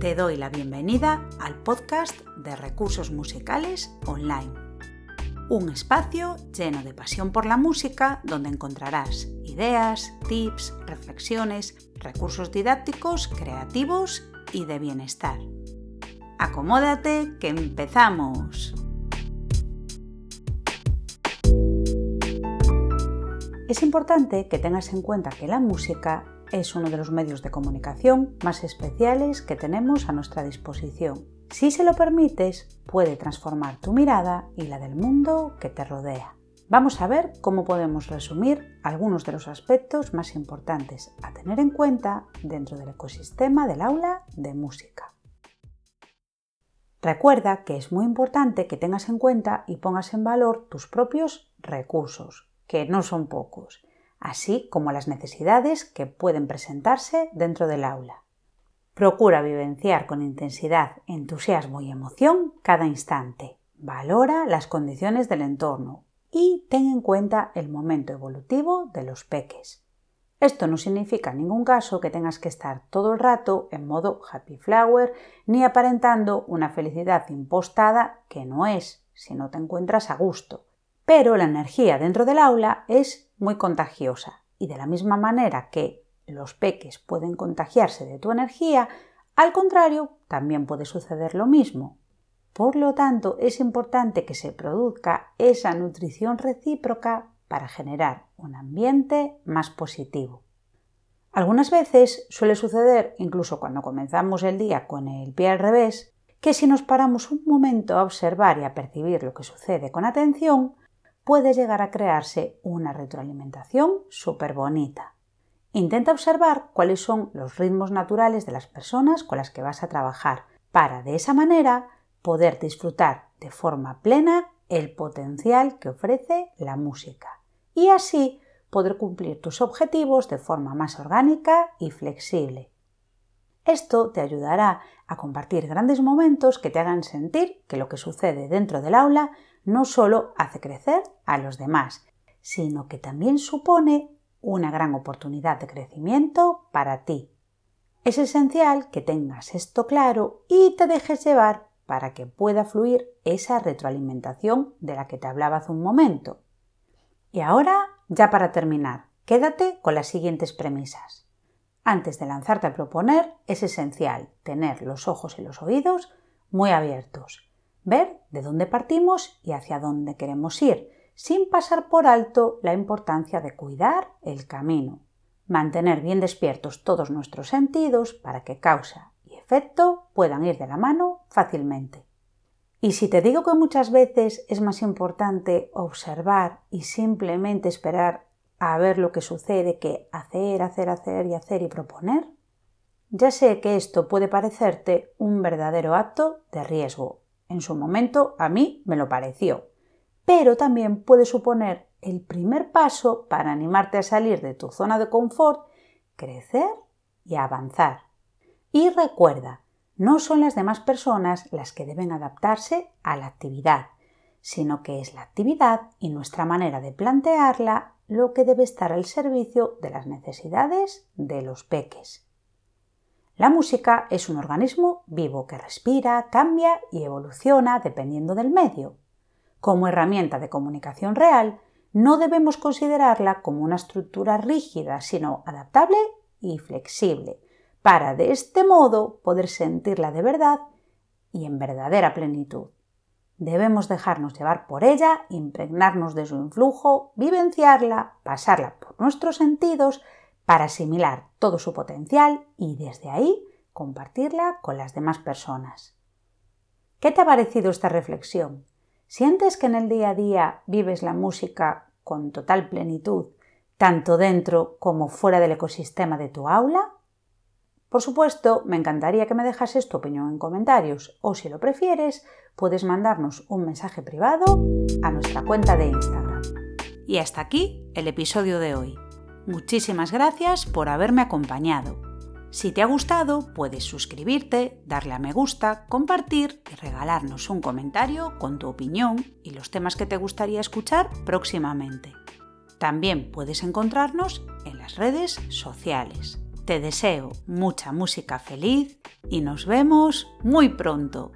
te doy la bienvenida al podcast de recursos musicales online. Un espacio lleno de pasión por la música donde encontrarás ideas, tips, reflexiones, recursos didácticos, creativos y de bienestar. Acomódate que empezamos. Es importante que tengas en cuenta que la música es uno de los medios de comunicación más especiales que tenemos a nuestra disposición. Si se lo permites, puede transformar tu mirada y la del mundo que te rodea. Vamos a ver cómo podemos resumir algunos de los aspectos más importantes a tener en cuenta dentro del ecosistema del aula de música. Recuerda que es muy importante que tengas en cuenta y pongas en valor tus propios recursos, que no son pocos, así como las necesidades que pueden presentarse dentro del aula. Procura vivenciar con intensidad, entusiasmo y emoción cada instante. Valora las condiciones del entorno y ten en cuenta el momento evolutivo de los peques. Esto no significa en ningún caso que tengas que estar todo el rato en modo happy flower ni aparentando una felicidad impostada que no es si no te encuentras a gusto. Pero la energía dentro del aula es muy contagiosa y de la misma manera que los peques pueden contagiarse de tu energía, al contrario, también puede suceder lo mismo. Por lo tanto, es importante que se produzca esa nutrición recíproca para generar un ambiente más positivo. Algunas veces suele suceder, incluso cuando comenzamos el día con el pie al revés, que si nos paramos un momento a observar y a percibir lo que sucede con atención, puede llegar a crearse una retroalimentación súper bonita. Intenta observar cuáles son los ritmos naturales de las personas con las que vas a trabajar para de esa manera poder disfrutar de forma plena el potencial que ofrece la música y así poder cumplir tus objetivos de forma más orgánica y flexible. Esto te ayudará a compartir grandes momentos que te hagan sentir que lo que sucede dentro del aula no solo hace crecer a los demás, sino que también supone una gran oportunidad de crecimiento para ti. Es esencial que tengas esto claro y te dejes llevar para que pueda fluir esa retroalimentación de la que te hablaba hace un momento. Y ahora, ya para terminar, quédate con las siguientes premisas. Antes de lanzarte a proponer, es esencial tener los ojos y los oídos muy abiertos ver de dónde partimos y hacia dónde queremos ir, sin pasar por alto la importancia de cuidar el camino, mantener bien despiertos todos nuestros sentidos para que causa y efecto puedan ir de la mano fácilmente. Y si te digo que muchas veces es más importante observar y simplemente esperar a ver lo que sucede que hacer, hacer, hacer y hacer y proponer, ya sé que esto puede parecerte un verdadero acto de riesgo. En su momento a mí me lo pareció, pero también puede suponer el primer paso para animarte a salir de tu zona de confort, crecer y avanzar. Y recuerda, no son las demás personas las que deben adaptarse a la actividad, sino que es la actividad y nuestra manera de plantearla lo que debe estar al servicio de las necesidades de los peques. La música es un organismo vivo que respira, cambia y evoluciona dependiendo del medio. Como herramienta de comunicación real, no debemos considerarla como una estructura rígida, sino adaptable y flexible, para de este modo poder sentirla de verdad y en verdadera plenitud. Debemos dejarnos llevar por ella, impregnarnos de su influjo, vivenciarla, pasarla por nuestros sentidos para asimilar todo su potencial y desde ahí compartirla con las demás personas. ¿Qué te ha parecido esta reflexión? ¿Sientes que en el día a día vives la música con total plenitud, tanto dentro como fuera del ecosistema de tu aula? Por supuesto, me encantaría que me dejases tu opinión en comentarios o si lo prefieres, puedes mandarnos un mensaje privado a nuestra cuenta de Instagram. Y hasta aquí el episodio de hoy. Muchísimas gracias por haberme acompañado. Si te ha gustado, puedes suscribirte, darle a me gusta, compartir y regalarnos un comentario con tu opinión y los temas que te gustaría escuchar próximamente. También puedes encontrarnos en las redes sociales. Te deseo mucha música feliz y nos vemos muy pronto.